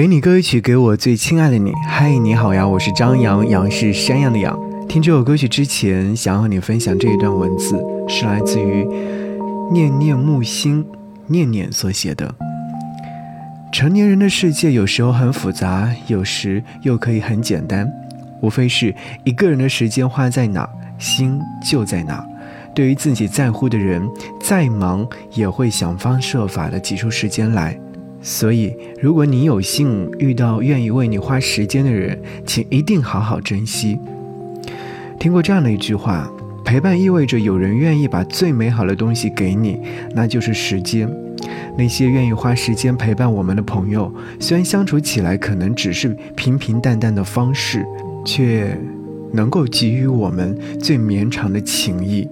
给你歌曲，给我最亲爱的你。嗨，你好呀，我是张扬，杨是山羊的羊。听这首歌曲之前，想和你分享这一段文字，是来自于念念木心念念所写的。成年人的世界有时候很复杂，有时又可以很简单，无非是一个人的时间花在哪，心就在哪。对于自己在乎的人，再忙也会想方设法的挤出时间来。所以，如果你有幸遇到愿意为你花时间的人，请一定好好珍惜。听过这样的一句话：陪伴意味着有人愿意把最美好的东西给你，那就是时间。那些愿意花时间陪伴我们的朋友，虽然相处起来可能只是平平淡淡的方式，却能够给予我们最绵长的情谊。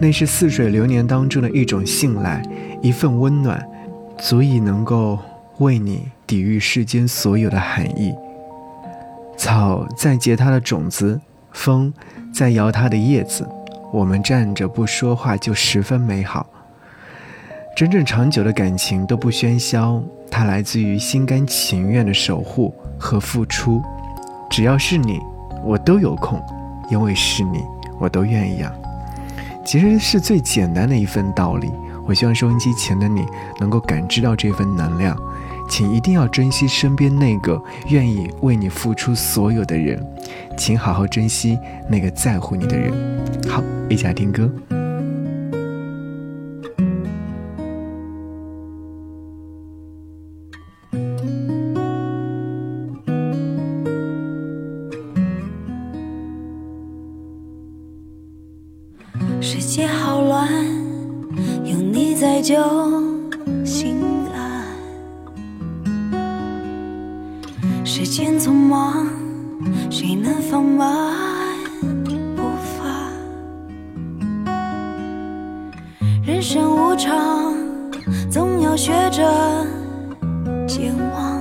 那是似水流年当中的一种信赖，一份温暖。足以能够为你抵御世间所有的寒意。草在结它的种子，风在摇它的叶子。我们站着不说话就十分美好。真正长久的感情都不喧嚣，它来自于心甘情愿的守护和付出。只要是你，我都有空，因为是你，我都愿意啊。其实是最简单的一份道理。我希望收音机前的你能够感知到这份能量，请一定要珍惜身边那个愿意为你付出所有的人，请好好珍惜那个在乎你的人。好，一起来听歌。就心安，时间匆忙，谁能放慢步伐？人生无常，总要学着健忘。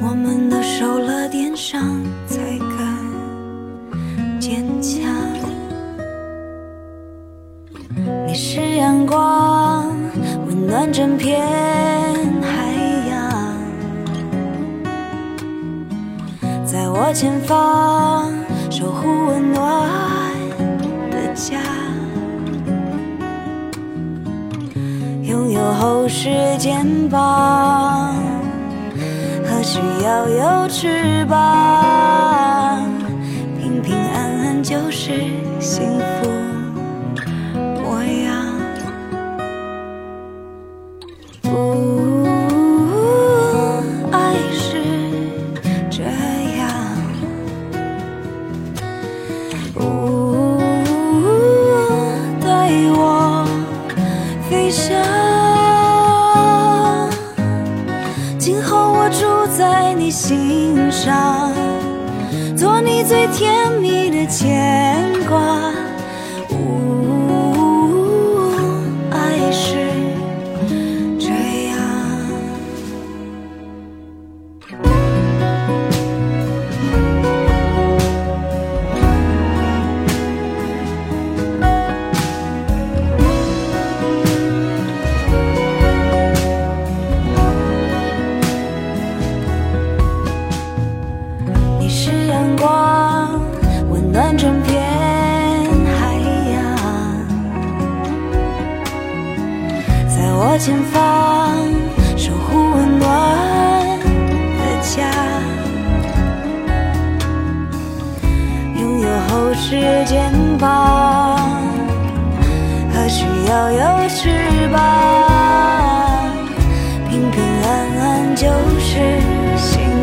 我们都受了点伤，整片海洋。在我前方，守护温暖的家。拥有厚实肩膀，何须要有翅膀？平平安安就是幸福。在你心上，做你最甜蜜的牵挂。整片海洋，在我前方守护温暖的家，拥有厚实肩膀，何须要有翅膀？平平安安就是幸。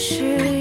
是。